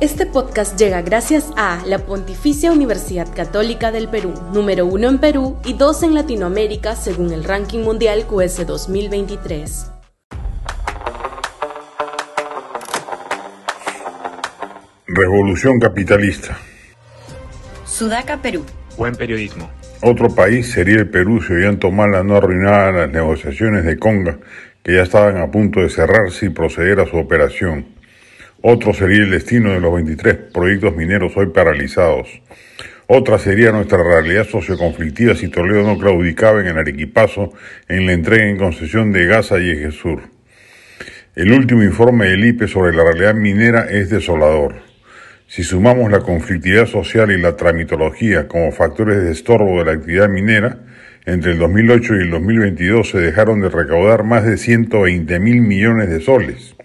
Este podcast llega gracias a la Pontificia Universidad Católica del Perú, número uno en Perú y dos en Latinoamérica según el ranking mundial QS 2023. Revolución capitalista. Sudaca, Perú. Buen periodismo. Otro país sería el Perú si hubieran tomado la no arruinar las negociaciones de Conga, que ya estaban a punto de cerrarse y proceder a su operación. Otro sería el destino de los 23 proyectos mineros hoy paralizados. Otra sería nuestra realidad socioconflictiva si Toledo no claudicaba en el Arequipazo en la entrega en concesión de Gaza y Ejesur. El último informe del IPE sobre la realidad minera es desolador. Si sumamos la conflictividad social y la tramitología como factores de estorbo de la actividad minera, entre el 2008 y el 2022 se dejaron de recaudar más de 120 mil millones de soles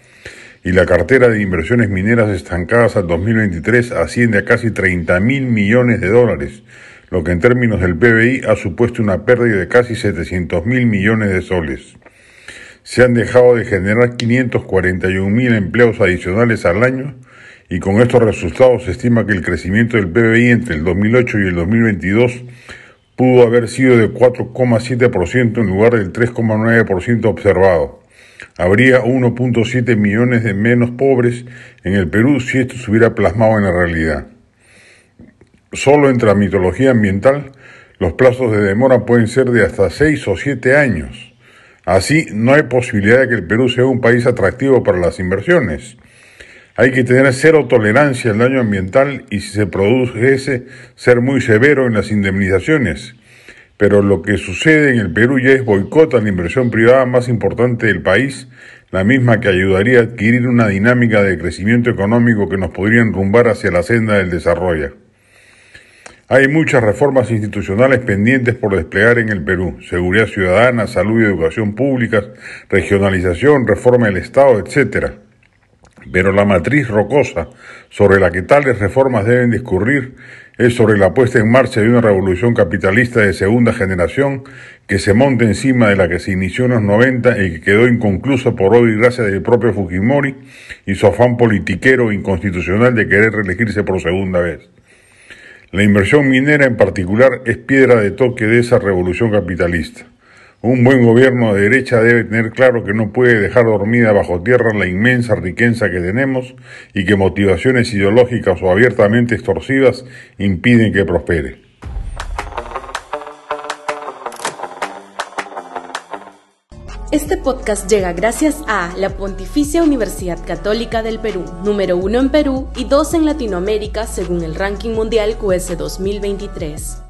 y la cartera de inversiones mineras estancadas al 2023 asciende a casi 30 mil millones de dólares, lo que en términos del PBI ha supuesto una pérdida de casi 700 mil millones de soles. Se han dejado de generar 541 mil empleos adicionales al año y con estos resultados se estima que el crecimiento del PBI entre el 2008 y el 2022 pudo haber sido de 4,7% en lugar del 3,9% observado. Habría 1.7 millones de menos pobres en el Perú si esto se hubiera plasmado en la realidad. Solo entre la mitología ambiental, los plazos de demora pueden ser de hasta 6 o 7 años. Así, no hay posibilidad de que el Perú sea un país atractivo para las inversiones. Hay que tener cero tolerancia al daño ambiental y si se produce ser muy severo en las indemnizaciones pero lo que sucede en el Perú ya es boicot a la inversión privada más importante del país, la misma que ayudaría a adquirir una dinámica de crecimiento económico que nos podría enrumbar hacia la senda del desarrollo. Hay muchas reformas institucionales pendientes por desplegar en el Perú, seguridad ciudadana, salud y educación públicas, regionalización, reforma del Estado, etc. Pero la matriz rocosa sobre la que tales reformas deben discurrir es sobre la puesta en marcha de una revolución capitalista de segunda generación que se monta encima de la que se inició en los 90 y que quedó inconclusa por hoy gracias del propio Fujimori y su afán politiquero e inconstitucional de querer reelegirse por segunda vez. La inversión minera en particular es piedra de toque de esa revolución capitalista. Un buen gobierno de derecha debe tener claro que no puede dejar dormida bajo tierra la inmensa riqueza que tenemos y que motivaciones ideológicas o abiertamente extorsivas impiden que prospere. Este podcast llega gracias a la Pontificia Universidad Católica del Perú, número uno en Perú y dos en Latinoamérica según el ranking mundial QS 2023.